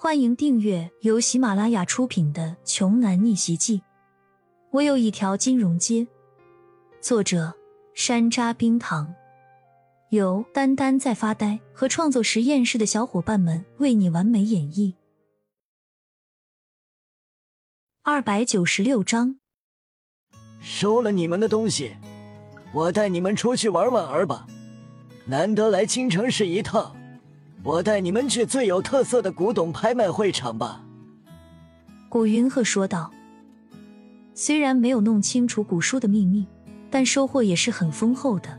欢迎订阅由喜马拉雅出品的《穷男逆袭记》。我有一条金融街。作者：山楂冰糖，由丹丹在发呆和创作实验室的小伙伴们为你完美演绎。二百九十六章，收了你们的东西，我带你们出去玩玩儿吧。难得来青城市一趟。我带你们去最有特色的古董拍卖会场吧。”古云鹤说道。虽然没有弄清楚古书的秘密，但收获也是很丰厚的。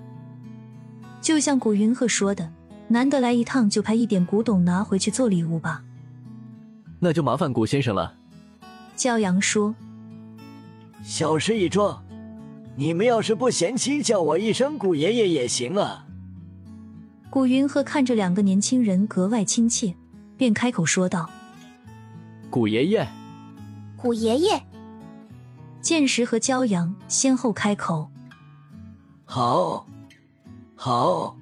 就像古云鹤说的，难得来一趟，就拍一点古董拿回去做礼物吧。那就麻烦古先生了。骄阳说：“小事一桩，你们要是不嫌弃，叫我一声古爷爷也行啊。”古云鹤看着两个年轻人格外亲切，便开口说道：“古爷爷，古爷爷。”剑石和骄阳先后开口：“好，好，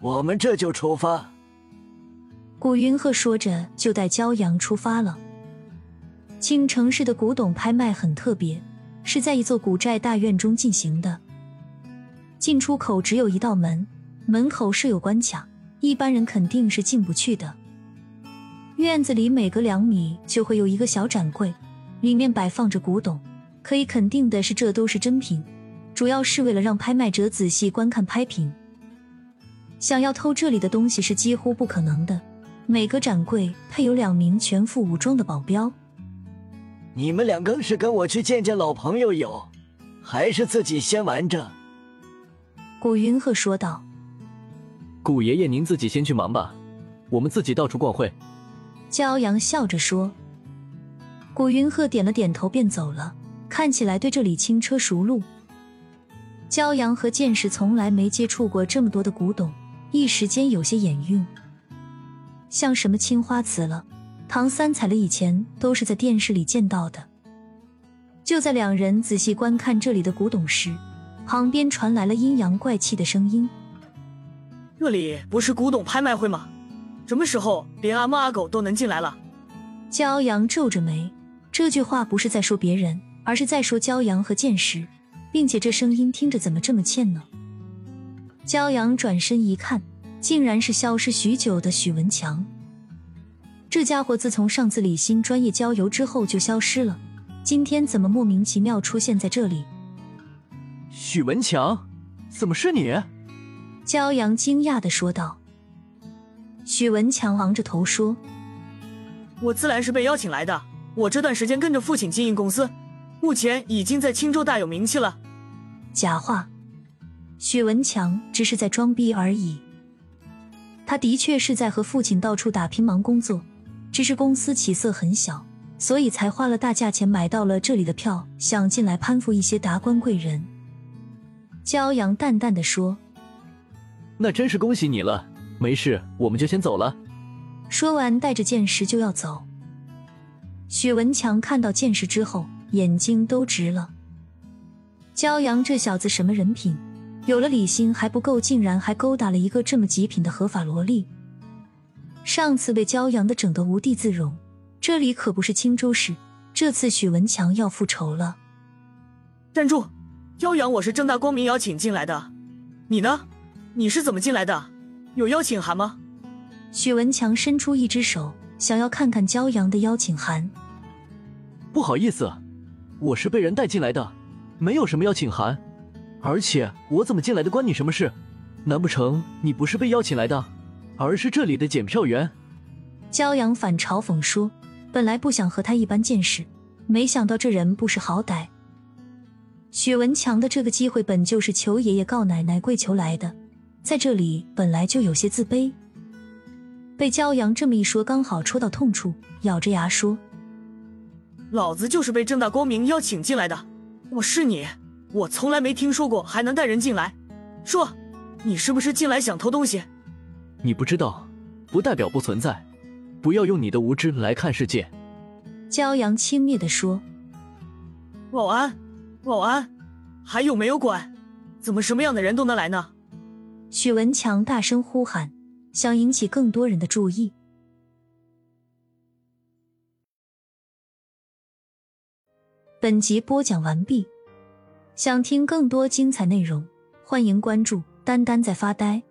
我们这就出发。”古云鹤说着，就带骄阳出发了。青城市的古董拍卖很特别，是在一座古寨大院中进行的，进出口只有一道门。门口设有关卡，一般人肯定是进不去的。院子里每隔两米就会有一个小展柜，里面摆放着古董。可以肯定的是，这都是真品，主要是为了让拍卖者仔细观看拍品。想要偷这里的东西是几乎不可能的。每个展柜配有两名全副武装的保镖。你们两个是跟我去见见老朋友有，还是自己先玩着？古云鹤说道。古爷爷，您自己先去忙吧，我们自己到处逛会。骄阳笑着说。古云鹤点了点头，便走了。看起来对这里轻车熟路。骄阳和剑士从来没接触过这么多的古董，一时间有些眼晕。像什么青花瓷了、唐三彩了，以前都是在电视里见到的。就在两人仔细观看这里的古董时，旁边传来了阴阳怪气的声音。这里不是古董拍卖会吗？什么时候连阿猫阿狗都能进来了？骄阳皱着眉，这句话不是在说别人，而是在说骄阳和剑石，并且这声音听着怎么这么欠呢？骄阳转身一看，竟然是消失许久的许文强。这家伙自从上次李欣专业郊游之后就消失了，今天怎么莫名其妙出现在这里？许文强，怎么是你？骄阳惊讶的说道：“许文强昂着头说，我自然是被邀请来的。我这段时间跟着父亲经营公司，目前已经在青州大有名气了。”假话，许文强只是在装逼而已。他的确是在和父亲到处打拼忙工作，只是公司起色很小，所以才花了大价钱买到了这里的票，想进来攀附一些达官贵人。骄阳淡淡的说。那真是恭喜你了，没事，我们就先走了。说完，带着剑石就要走。许文强看到剑石之后，眼睛都直了。骄阳这小子什么人品？有了李欣还不够，竟然还勾搭了一个这么极品的合法萝莉。上次被骄阳的整得无地自容，这里可不是青州市，这次许文强要复仇了。站住！骄阳，我是正大光明邀请进来的，你呢？你是怎么进来的？有邀请函吗？许文强伸出一只手，想要看看骄阳的邀请函。不好意思，我是被人带进来的，没有什么邀请函。而且我怎么进来的关你什么事？难不成你不是被邀请来的，而是这里的检票员？骄阳反嘲讽说：“本来不想和他一般见识，没想到这人不识好歹。”许文强的这个机会本就是求爷爷告奶奶跪求来的。在这里本来就有些自卑，被骄阳这么一说，刚好戳到痛处，咬着牙说：“老子就是被正大光明邀请进来的。我是你，我从来没听说过还能带人进来。说，你是不是进来想偷东西？你不知道，不代表不存在。不要用你的无知来看世界。”骄阳轻蔑地说：“保安，保安，还有没有管？怎么什么样的人都能来呢？”许文强大声呼喊想引起更多人的注意。本集播讲完毕想听更多精彩内容欢迎关注丹丹在发呆。